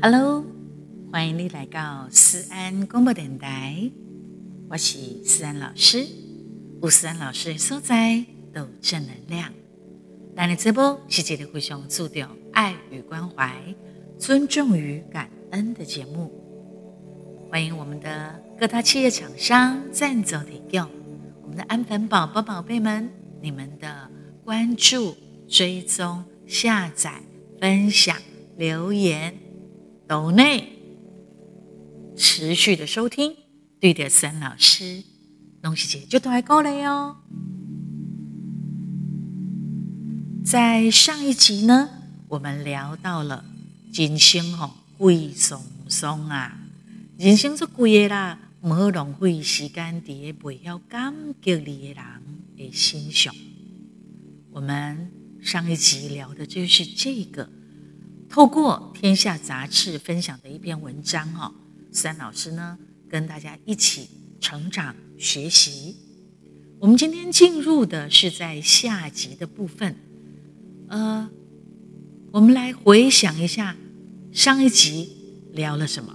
Hello，欢迎你来到思安广播电台，我是思安老师。有思安老师的所在都正能量。咱的直播是一个非常注重爱与关怀、尊重与感恩的节目。欢迎我们的各大企业厂商赞助提供，我们的安粉宝宝宝贝们，你们的关注、追踪、下载、分享、留言。斗内持续的收听，对的，思安老师，东西姐就都还够了哟。在上一集呢，我们聊到了人生吼贵松松啊，人生是贵的啦，唔好浪费时间在不晓感激你的人的身上。我们上一集聊的就是这个。透过天下杂志分享的一篇文章哦，三老师呢跟大家一起成长学习。我们今天进入的是在下集的部分，呃，我们来回想一下上一集聊了什么。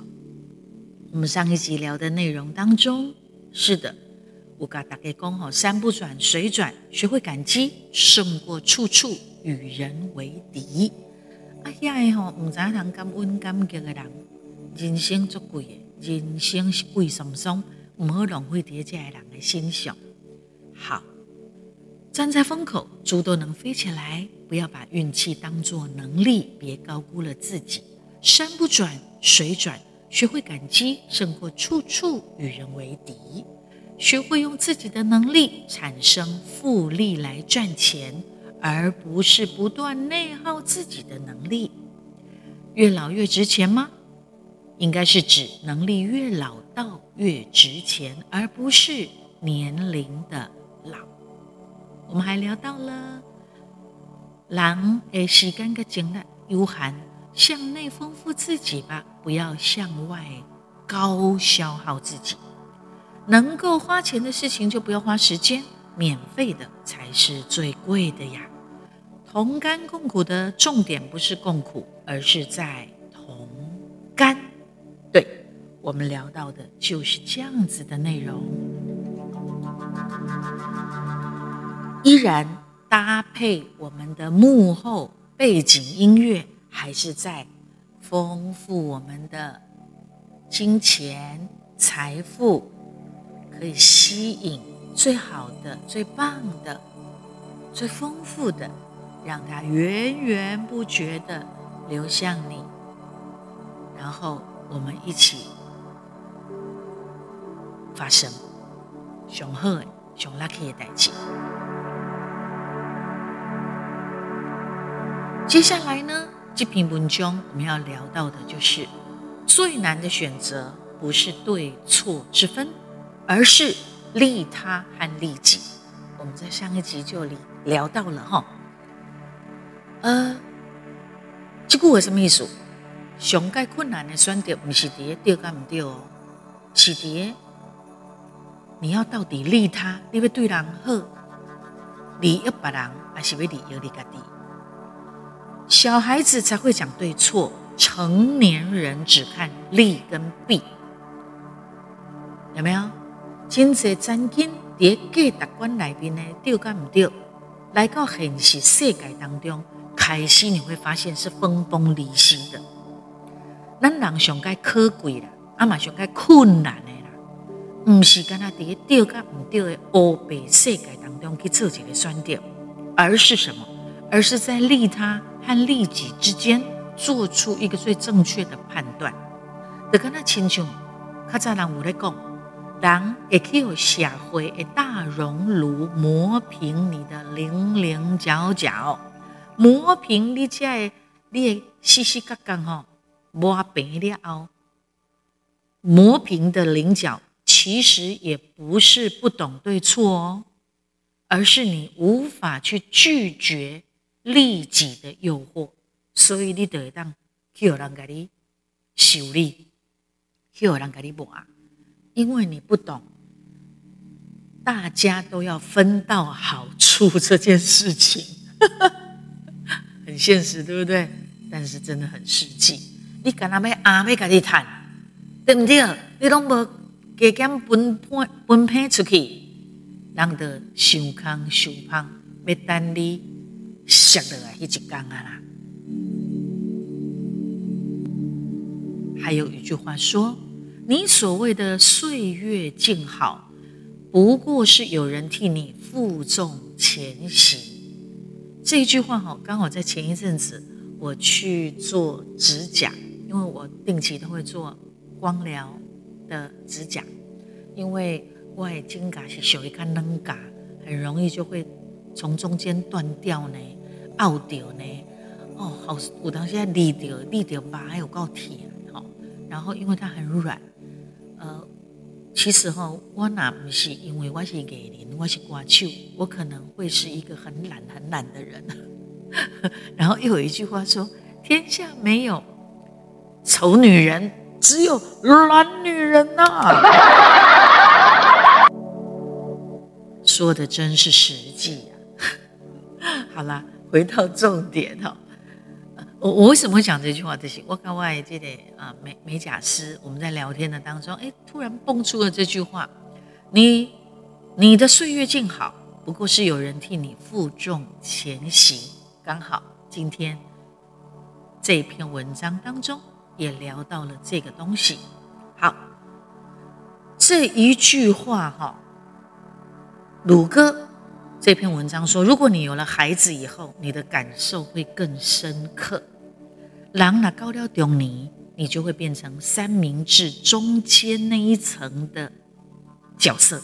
我们上一集聊的内容当中，是的，我跟大家讲吼，山不转水转，学会感激胜过处处与人为敌。啊，遐个吼，毋知通感恩感激的人，人生足贵的，人生是贵松松，毋好浪费伫这些人的身上。好，站在风口，猪都能飞起来。不要把运气当作能力，别高估了自己。山不转，水转，学会感激，胜过处处与人为敌。学会用自己的能力产生复利来赚钱。而不是不断内耗自己的能力，越老越值钱吗？应该是指能力越老到越值钱，而不是年龄的老。我们还聊到了，狼诶，时间个精力有限，向内丰富自己吧，不要向外高消耗自己。能够花钱的事情就不要花时间，免费的才是最贵的呀。同甘共苦的重点不是共苦，而是在同甘。对，我们聊到的就是这样子的内容，依然搭配我们的幕后背景音乐，还是在丰富我们的金钱财富，可以吸引最好的、最棒的、最丰富的。让它源源不绝地流向你，然后我们一起发生上好的、上 lucky 的代志。接下来呢，这篇文章我们要聊到的就是最难的选择，不是对错之分，而是利他和利己。我们在上一集就聊到了哈。呃，这句话什么意思？上盖困难的选择，不是在对跟不对哦，是在你要到底利他，你要对人好，利益别人，还是要利益你家己？小孩子才会讲对错，成年人只看利跟弊，有没有？真济真经在价值观内边呢，对跟不对，来到现实世界当中。开始你会发现是分崩离析的。咱人上该可贵啦，阿妈上该困难的啦，不是跟他在对跟不对的黑白世界当中去做一个选择，而是什么？而是在利他和利己之间做出一个最正确的判断。就跟他亲像，较早人有在讲，人会去社会的大熔炉磨平你的棱棱角角。磨平你这个你的细细角角哈，磨平了后，磨平的棱角其实也不是不懂对错哦，而是你无法去拒绝利己的诱惑，所以你得当有人给你修理，有人给你磨，因为你不懂，大家都要分到好处这件事情。很现实，对不对？但是真的很实际。你干那要阿要家己赚，对不对？你拢无加减分配分配出去，人就伤康受胖，要等你摔落来迄一天啊啦。还有一句话说：“你所谓的岁月静好，不过是有人替你负重前行。”这一句话哈，刚好在前一阵子我去做指甲，因为我定期都会做光疗的指甲，因为我的指甲是属于较软甲，很容易就会从中间断掉呢，拗掉呢。哦，好，我当时在立掉，立掉吧，还有够甜。然后，因为它很软，呃，其实哈，我那不是因为我是艺人，我是歌手，我可能会是一个很懒、很懒的人。然后又有一句话说：“天下没有丑女人，只有懒女人呐、”说的真是实际呀、好了，回到重点哈。我我为什么会讲这句话？这是我跟我的这个啊美美甲师，我们在聊天的当中，哎，突然蹦出了这句话：你你的岁月静好，不过是有人替你负重前行。刚好今天这篇文章当中也聊到了这个东西。好，这一句话哈，鲁哥。这篇文章说，如果你有了孩子以后，你的感受会更深刻。人若到了中年，你就会变成三明治中间那一层的角色。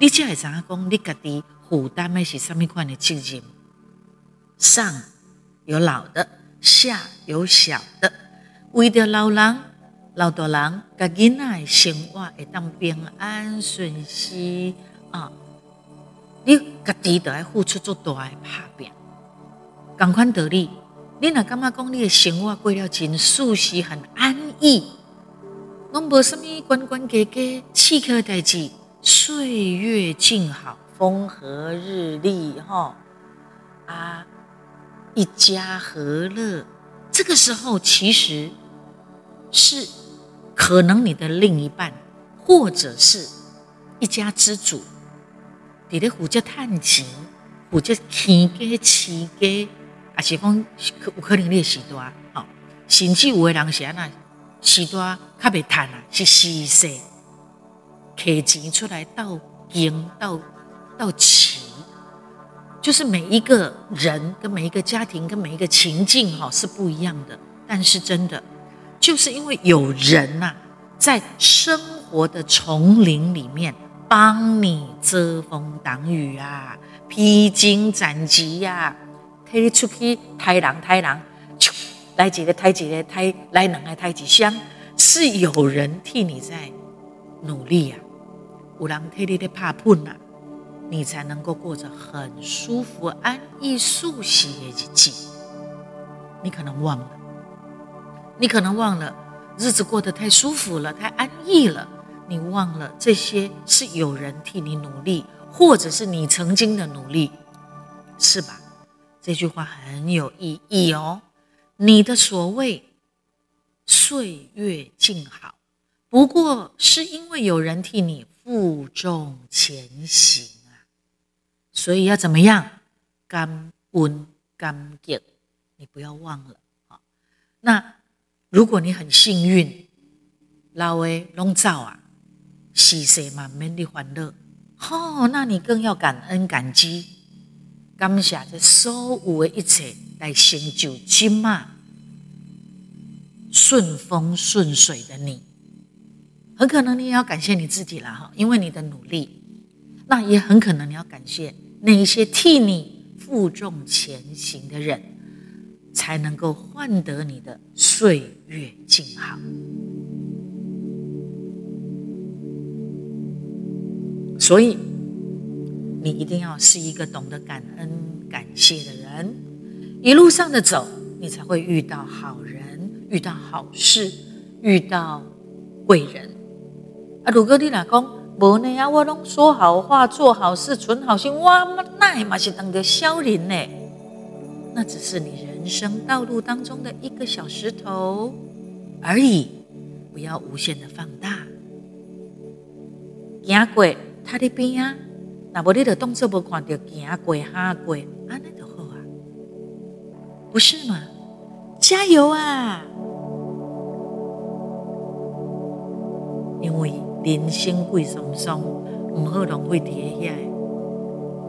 你才会知影讲，你家己负担的是什么款的责任？上有老的，下有小的。为了老人、老大人，甲囡仔的生活会当平安顺遂啊。你家己都要付出足大的打拼，同款道理，你若感觉讲你的生活过了真舒适、很安逸，拢无什么关关家家刺客代志，岁月静好，风和日丽，哈啊，一家和乐。这个时候，其实是可能你的另一半，或者是一家之主。伫咧负责赚钱，负责牵家饲家，啊，是讲有可能你时段，哦，甚至有的人是安那时段较袂赚啊，是死势，摕钱出来到经到到钱，就是每一个人跟每一个家庭跟每一个情境哈是不一样的，但是真的就是因为有人呐，在生活的丛林里面。帮你遮风挡雨啊，披荆斩棘呀，你出去抬人抬人，来几个抬几个抬，来两个抬几箱，是有人替你在努力呀、啊，有人替你在打拼呐，你才能够过着很舒服、安逸、舒适的日子。你可能忘了，你可能忘了，日子过得太舒服了，太安逸了。你忘了这些是有人替你努力，或者是你曾经的努力，是吧？这句话很有意义哦。你的所谓岁月静好，不过是因为有人替你负重前行啊。所以要怎么样？感恩感激，你不要忘了啊。那如果你很幸运，老诶拢走啊。喜色满面的欢乐，哦，那你更要感恩感激，感谢这所有的一切来成就今嘛顺风顺水的你。很可能你也要感谢你自己了哈，因为你的努力。那也很可能你要感谢那一些替你负重前行的人，才能够换得你的岁月静好。所以，你一定要是一个懂得感恩、感谢的人。一路上的走，你才会遇到好人，遇到好事，遇到贵人。啊，如果你老公无呢啊，我拢说好话、做好事、存好心，哇，那嘛是当个小人呢？那只是你人生道路当中的一个小石头，而已，不要无限的放大。行过他的边啊，那无你的动作不看到行过哈过，安那就好啊，不是吗？加油啊！因为人生贵松松，唔好浪费伫遐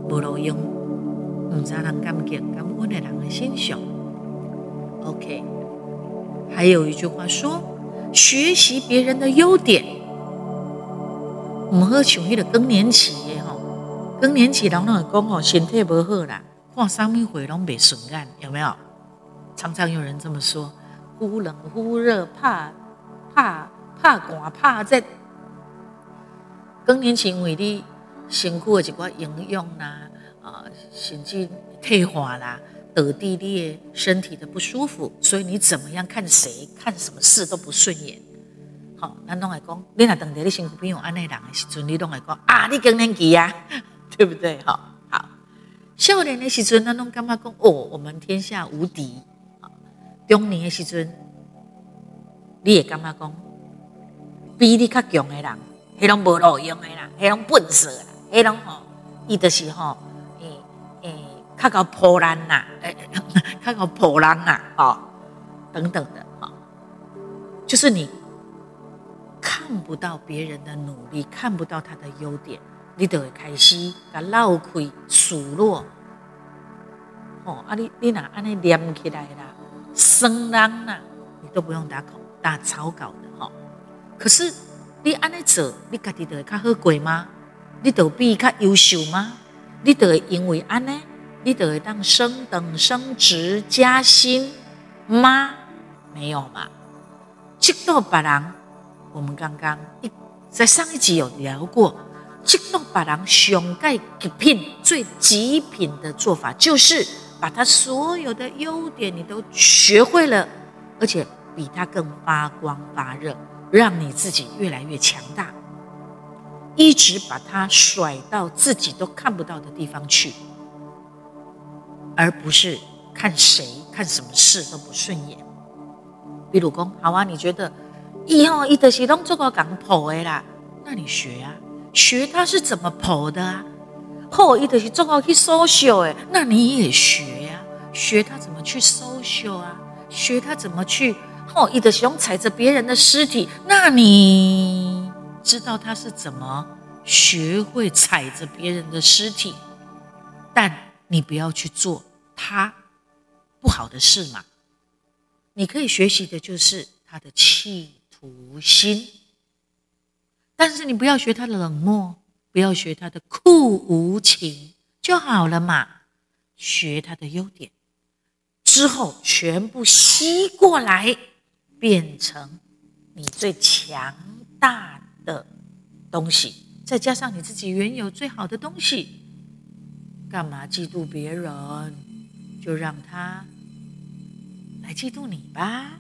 无路用，唔知人感激感恩的人的心上。OK，还有一句话说：学习别人的优点，唔好像迄个更年期，更年期人拢会讲吼，身体不好啦，看啥物会拢袂顺眼，有没有？常常有人这么说：忽冷忽热，怕怕怕寒怕热。更年期因为你身躯的一寡营养啦，啊，甚至退化啦。得地裂身体的不舒服，所以你怎么样看谁看什么事都不顺眼。好，那拢来讲，你若等着你身躯边有安尼人的时阵，你拢会讲啊，你更年期呀，对不对？好，好，少年的时阵，那拢感觉讲哦，我们天下无敌。中年的时阵，你也感觉讲比你较强的人，迄拢无路用的啦，迄拢笨死啦，迄拢吼，伊就是吼。较搞破烂呐，哎，较搞破烂呐，哦，等等的，哈，就是你看不到别人的努力，看不到他的优点，你就会开始甲漏开数落，哦，啊，你你若安尼念起来啦，生人啦，你都不用打口打草稿的，哈。可是你安尼做，你家己就会较好过吗？你就比较优秀吗？你就会因为安尼？你就会当升等升职加薪吗？没有嘛。嫉妒别人，我们刚刚一在上一集有聊过，嫉妒别人上盖极品最极品的做法，就是把他所有的优点你都学会了，而且比他更发光发热，让你自己越来越强大，一直把他甩到自己都看不到的地方去。而不是看谁看什么事都不顺眼。比如说，好啊，你觉得以后一德西东做个港婆的啦，那你学啊，学他是怎么跑的啊。后一德西做个去 social 哎，那你也学呀、啊，学他怎么去 social 啊，学他怎么去后一德西东踩着别人的尸体，那你知道他是怎么学会踩着别人的尸体，但。你不要去做他不好的事嘛。你可以学习的就是他的企图心，但是你不要学他冷漠，不要学他的酷无情就好了嘛。学他的优点之后，全部吸过来，变成你最强大的东西，再加上你自己原有最好的东西。干嘛嫉妒别人？就让他来嫉妒你吧。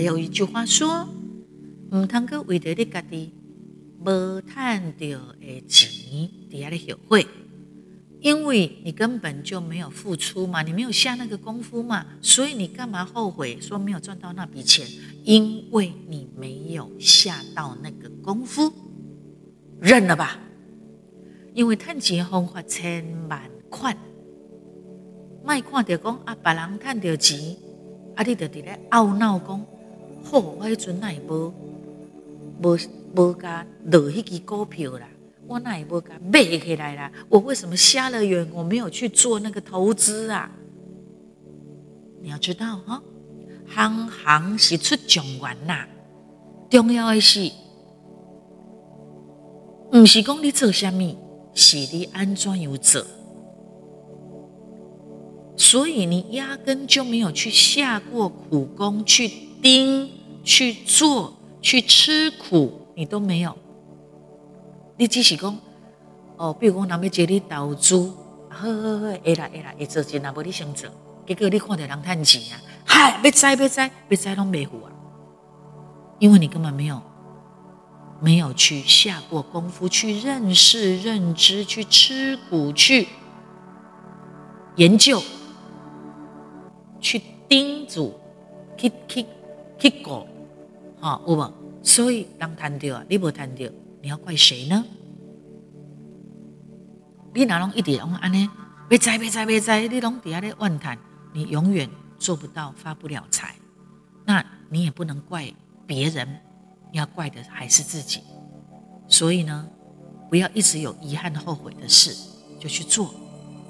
还有一句话说：“唔通阁为着你家己无赚到的钱，底下的学会。”因为你根本就没有付出嘛，你没有下那个功夫嘛，所以你干嘛后悔说没有赚到那笔钱？因为你没有下到那个功夫，认了吧。因为赚钱方法千万款，卖看到讲啊，别人赚到钱，啊，你就伫咧懊恼讲，好，我迄阵哪会无无无加落迄支股票啦。我哪一波敢背起来了？我为什么瞎了眼？我没有去做那个投资啊！你要知道哈，行行是出状元呐。重要的是，不是讲你做什么，是你安怎样做。所以你压根就没有去下过苦功，去盯、去做、去吃苦，你都没有。你只是讲哦，比如讲，人要接你投资，好好好，会啦会啦，会做钱啊，无你先做，结果你看到人赚钱啊，嗨，别栽别栽别栽拢没付啊，因为你根本没有没有去下过功夫去认识、认知、去吃苦、去研究、去叮嘱、去去去过，好，有无？所以当谈到啊，你无谈到，你要怪谁呢？你哪能一点拢安呢？别在别在别在，你拢底下咧怨叹，你永远做不到，发不了财。那你也不能怪别人，要怪的还是自己。所以呢，不要一直有遗憾、后悔的事，就去做，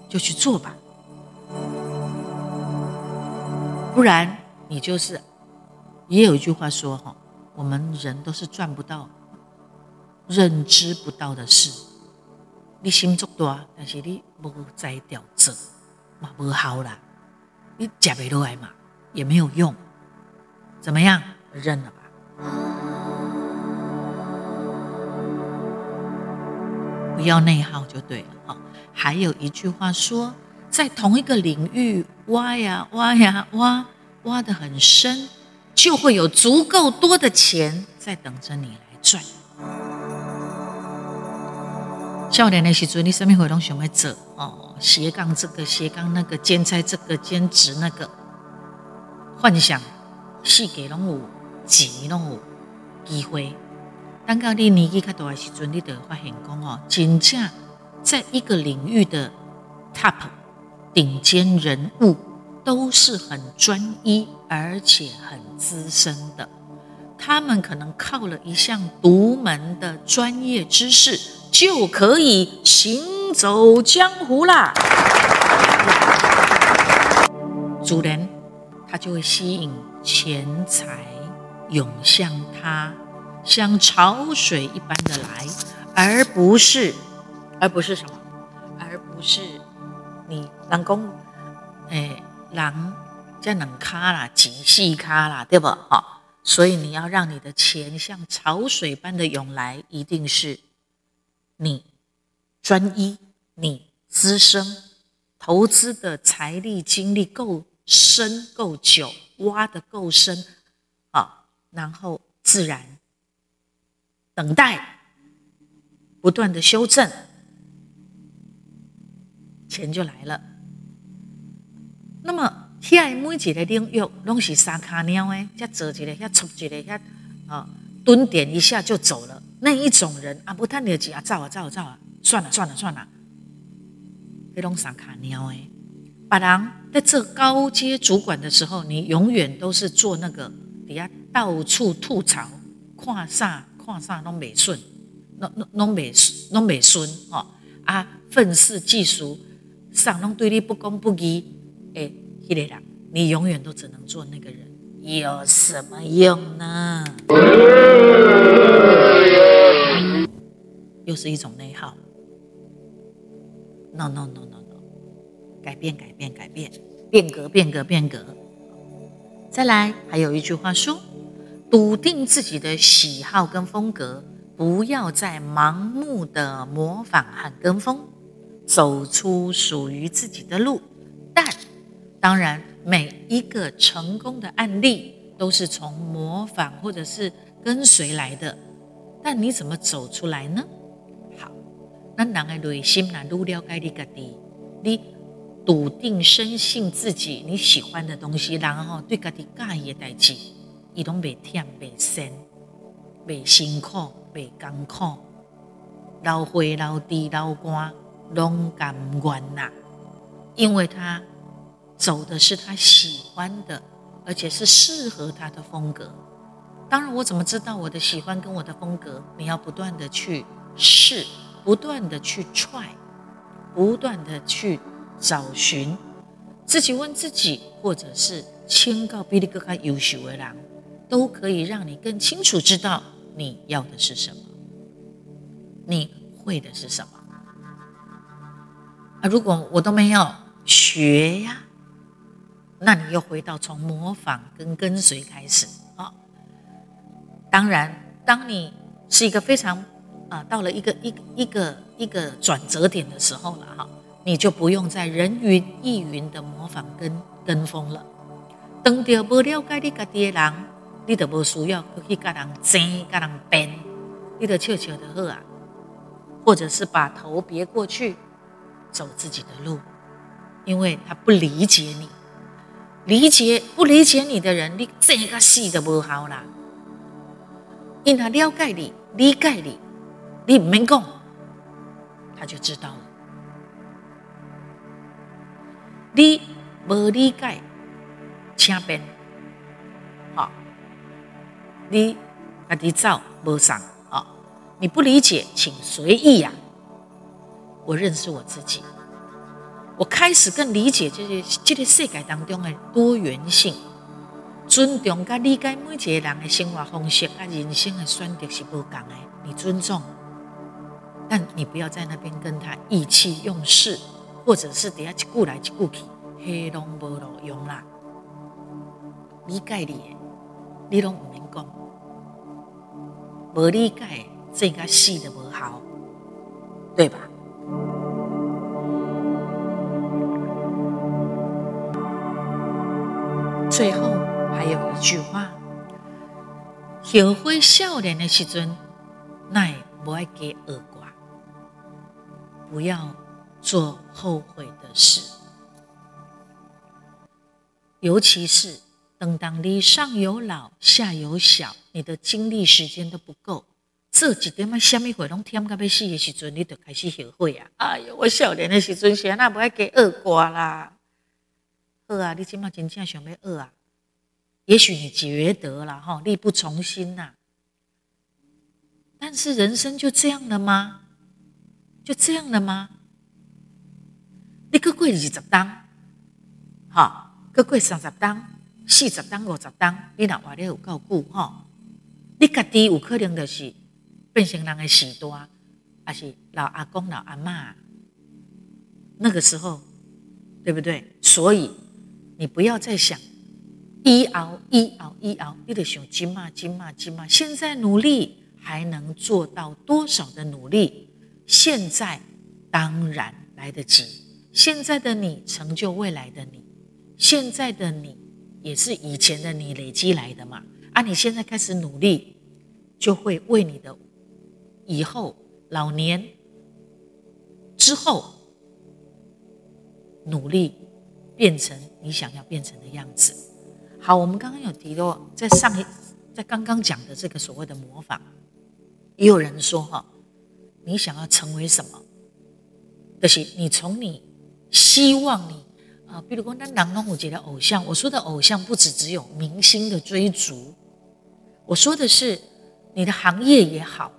就去做吧。不然你就是，也有一句话说哈。我们人都是赚不到、认知不到的事。你心足大，但是你无在调做，嘛无好啦。你吃不落来嘛，也没有用。怎么样？认了吧。不要内耗就对了哈。还有一句话说，在同一个领域挖呀挖呀挖，挖得很深。就会有足够多的钱在等着你来赚。少年的时阵，你什么活动想要做哦？斜杠这个，斜杠那个，兼差这个，兼职那个，幻想是给拢有钱拢有机会。等到你年纪较大的时阵，你就会发现讲哦，真正在一个领域的 top 顶尖人物。都是很专一而且很资深的，他们可能靠了一项独门的专业知识，就可以行走江湖啦。主人，他就会吸引钱财涌向他，像潮水一般的来，而不是，而不是什么，而不是你能够，哎。狼叫能卡啦，几细卡啦，对不？好，所以你要让你的钱像潮水般的涌来，一定是你专一，你资深，投资的财力精力够深够久，挖得够深啊，然后自然等待，不断的修正，钱就来了。那么，遐每一个领域拢是三脚猫诶，才做一个，遐出一个，遐啊蹲点一下就走了。那一种人啊，不贪你的钱啊，走啊走啊走啊，算了算了算了，迄拢三脚猫诶。别人在做高阶主管的时候，你永远都是做那个底下到处吐槽，看啥看啥拢袂顺，拢拢拢袂拢袂顺哦啊，愤世嫉俗，上拢对你不公不义。哎，希雷达，你永远都只能做那个人，有什么用呢？又是一种内耗。No no no no no，改变改变改变，变革变革变革。再来，还有一句话说：笃定自己的喜好跟风格，不要再盲目的模仿和跟风，走出属于自己的路。但当然，每一个成功的案例都是从模仿或者是跟随来的，但你怎么走出来呢？好，那人的内心呢？愈了解你自己，你笃定深信自己你喜欢的东西，然后对自己介意的代志，伊拢袂忝袂酸，袂辛苦袂艰苦，流血流滴流汗拢甘愿呐，因为他。走的是他喜欢的，而且是适合他的风格。当然，我怎么知道我的喜欢跟我的风格？你要不断的去试，不断的去 try，不断的去找寻，自己问自己，或者是请教比你更加优秀的人，都可以让你更清楚知道你要的是什么，你会的是什么。啊，如果我都没有学呀。那你又回到从模仿跟跟随开始啊？当然，当你是一个非常啊，到了一个一一个一个转折点的时候了哈，你就不用再人云亦云的模仿跟跟风了。等到不了解你家己的人，你都不需要去跟人争、跟人辩，你的笑笑的喝啊，或者是把头别过去，走自己的路，因为他不理解你，理解不理解你的人，你这个死都不好啦。因他了解你，理解你，你唔免讲，他就知道了。你不理解，请便，好，你自己走无送。你不理解，请随意呀、啊。我认识我自己，我开始更理解这些这个世界当中的多元性，尊重跟理解每一个人的生活方式跟人生的选择是不同的。你尊重，但你不要在那边跟他意气用事，或者是底下一句来一句去，黑拢无路用啦。理解你，你拢唔免讲，无理解。这个戏的不好，对吧？最后还有一句话：后悔少年的时阵，那不爱给恶瓜，不要做后悔的事。尤其是等当你上有老下有小，你的精力时间都不够。做一点仔什么活拢忝到要死的时阵，你就开始后悔啊！哎哟，我少年的时阵是安那不爱给恶挂啦。饿啊，你今嘛真正想要饿啊？也许你觉得了，哈，力不从心呐。但是人生就这样了吗？就这样了吗？你搁过二十当，哈，搁过三十当、四十当、五十当，你若活得有够久哈？你家己有可能就是。变成人的时段，还是老阿公、老阿妈，那个时候，对不对？所以你不要再想一熬一熬一熬，你得想今嘛今嘛今嘛。现在努力还能做到多少的努力？现在当然来得及。现在的你成就未来的你，现在的你也是以前的你累积来的嘛。啊，你现在开始努力，就会为你的。以后老年之后，努力变成你想要变成的样子。好，我们刚刚有提到，在上一在刚刚讲的这个所谓的模仿，也有人说哈，你想要成为什么？就是你从你希望你啊，比如说那郎龙虎杰的偶像，我说的偶像不只只有明星的追逐，我说的是你的行业也好。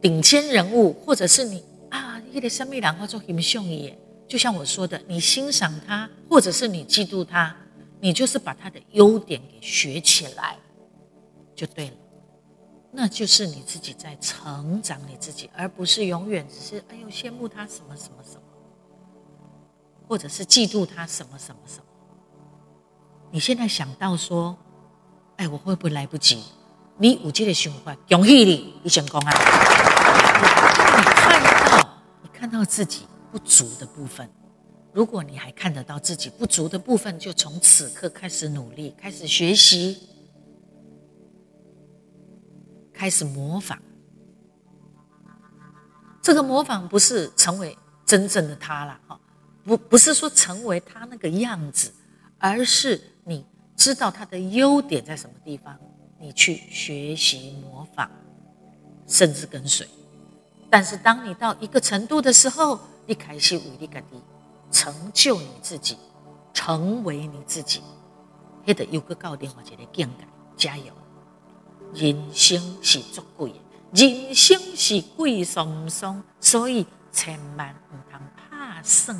顶尖人物，或者是你啊，一个生命然后做英雄也，就像我说的，你欣赏他，或者是你嫉妒他，你就是把他的优点给学起来，就对了。那就是你自己在成长你自己，而不是永远只是哎呦羡慕他什么什么什么，或者是嫉妒他什么什么什么。你现在想到说，哎，我会不会来不及？你有这个想法，恭喜你，你成功啊！你看到，你看到自己不足的部分，如果你还看得到自己不足的部分，就从此刻开始努力，开始学习，开始模仿。这个模仿不是成为真正的他了，哈，不，不是说成为他那个样子，而是你知道他的优点在什么地方。你去学习模仿，甚至跟随。但是，当你到一个程度的时候，你开始为你自己成就你自己，成为你自己。那个有个告电话，一个境界，加油！人生是足贵的，人生是贵松松，所以千万不能怕剩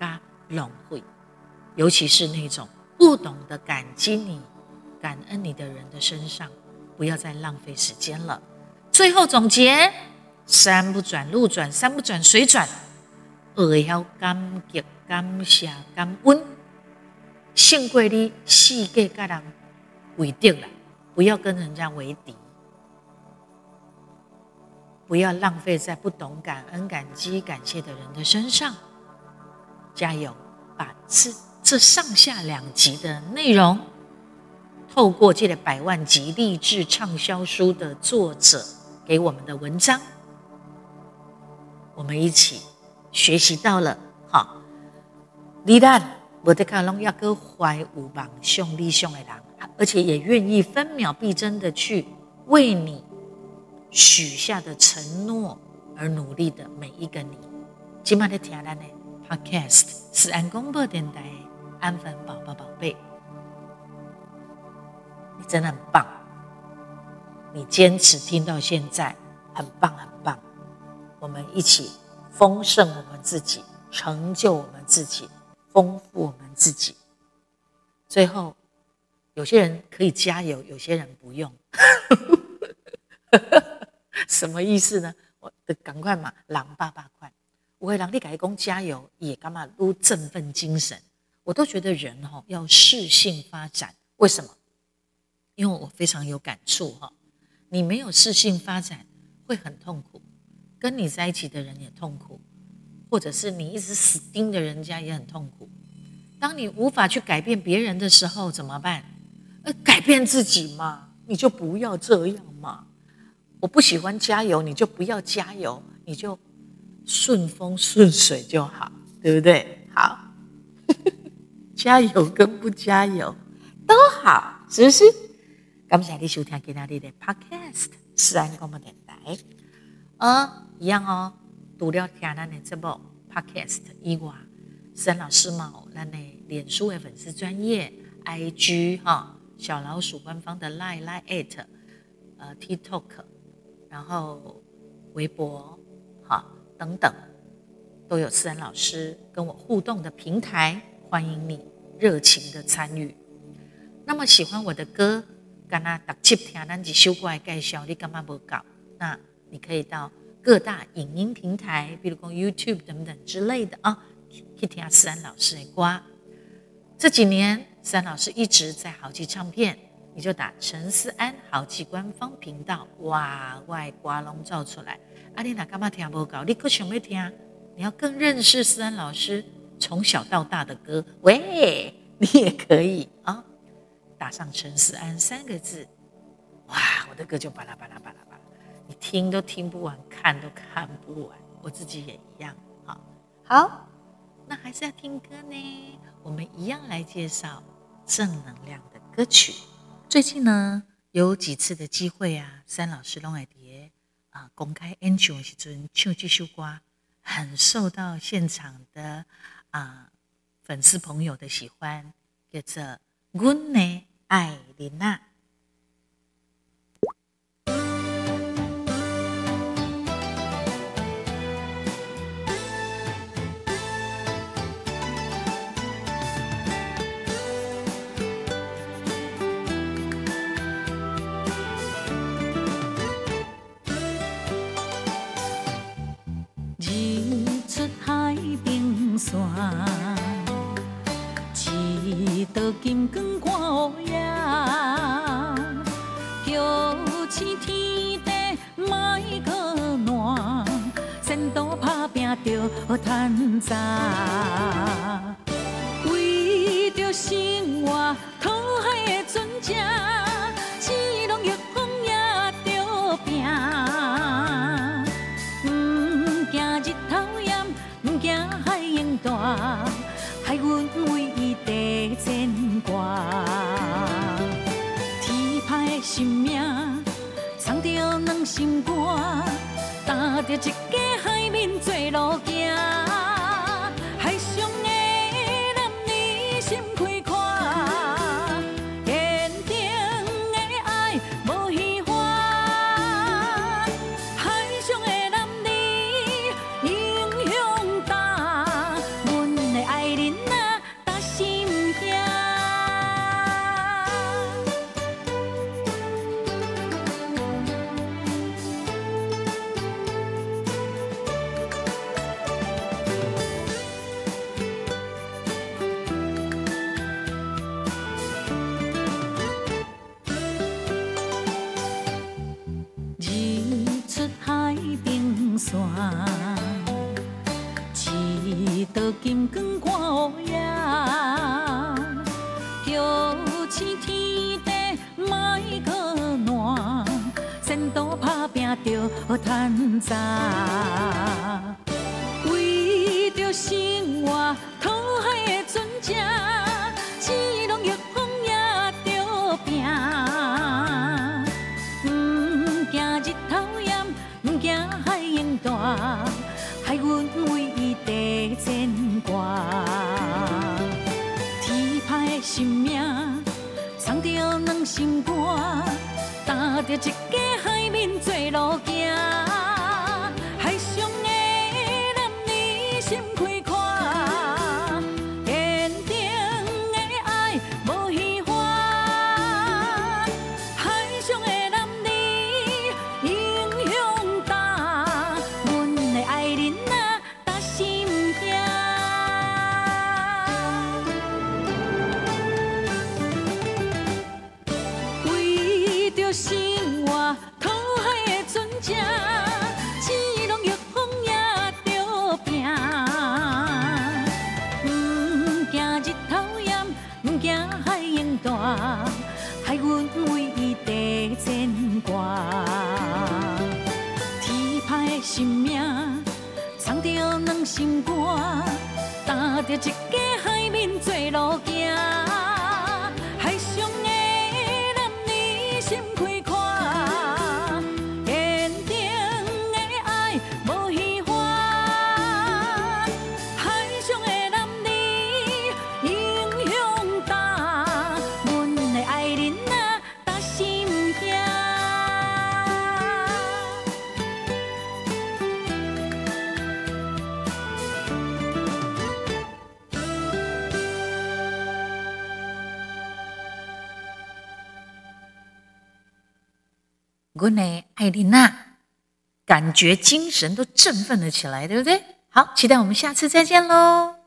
加浪费，尤其是那种不懂得感激你。感恩你的人的身上，不要再浪费时间了。最后总结：山不转路转，山不转水转。学会感激、感谢、感恩，胜过你世界跟人为敌了。不要跟人家为敌，不要浪费在不懂感恩、感激、感谢的人的身上。加油！把这这上下两集的内容。透过这个百万级励志畅销书的作者给我们的文章，我们一起学习到了。好，你旦我的卡龙要哥怀有梦想理想的人，而且也愿意分秒必争的去为你许下的承诺而努力的每一个你。今晚的听咱的 Podcast 是安公播电台安粉宝宝宝贝，你真的很棒，你坚持听到现在，很棒很棒。我们一起丰盛我们自己，成就我们自己，丰富我们自己。最后，有些人可以加油，有些人不用，什么意思呢？我的赶快嘛，狼爸爸快。我会狼你改工加油，也干嘛都振奋精神。我都觉得人哈要适性发展，为什么？因为我非常有感触哈。你没有适性发展，会很痛苦，跟你在一起的人也痛苦，或者是你一直死盯着人家也很痛苦。当你无法去改变别人的时候，怎么办？呃，改变自己嘛，你就不要这样嘛。我不喜欢加油，你就不要加油，你就。顺风顺水就好，对不对？好，加油跟不加油都好，是不是？感谢你收听今天的 Podcast，是安广播电台。呃，一样哦。除了听咱的这部 Podcast 以外，思安老师嘛，咱的脸书的粉丝专业，IG 哈，小老鼠官方的 Line Line at，呃，TikTok，然后微博，好。等等，都有思安老师跟我互动的平台，欢迎你热情的参与。那么喜欢我的歌，跟他打七天，咱几首歌来介绍，你干嘛不搞？那你可以到各大影音平台，比如说 YouTube 等等之类的啊，去听思安老师的歌。这几年，思安老师一直在好记唱片，你就打陈思安好记官方频道，哇，外挂龙照出来。阿丽娜干嘛听不搞？你可想没听？你要更认识思安老师从小到大的歌，喂，你也可以啊！打上陈思安三个字，哇，我的歌就巴拉巴拉巴拉巴拉，你听都听不完，看都看不完。我自己也一样。好，好，那还是要听歌呢。我们一样来介绍正能量的歌曲。最近呢，有几次的机会啊，三老师拢会啊！公开演唱的时阵唱这首歌，很受到现场的啊粉丝朋友的喜欢，叫做《阮的爱琳娜》。趁不怕海浪大，海员为伊地牵挂。天的生命，送着两心肝，担着一家海面做路行。艾琳娜，感觉精神都振奋了起来，对不对？好，期待我们下次再见喽。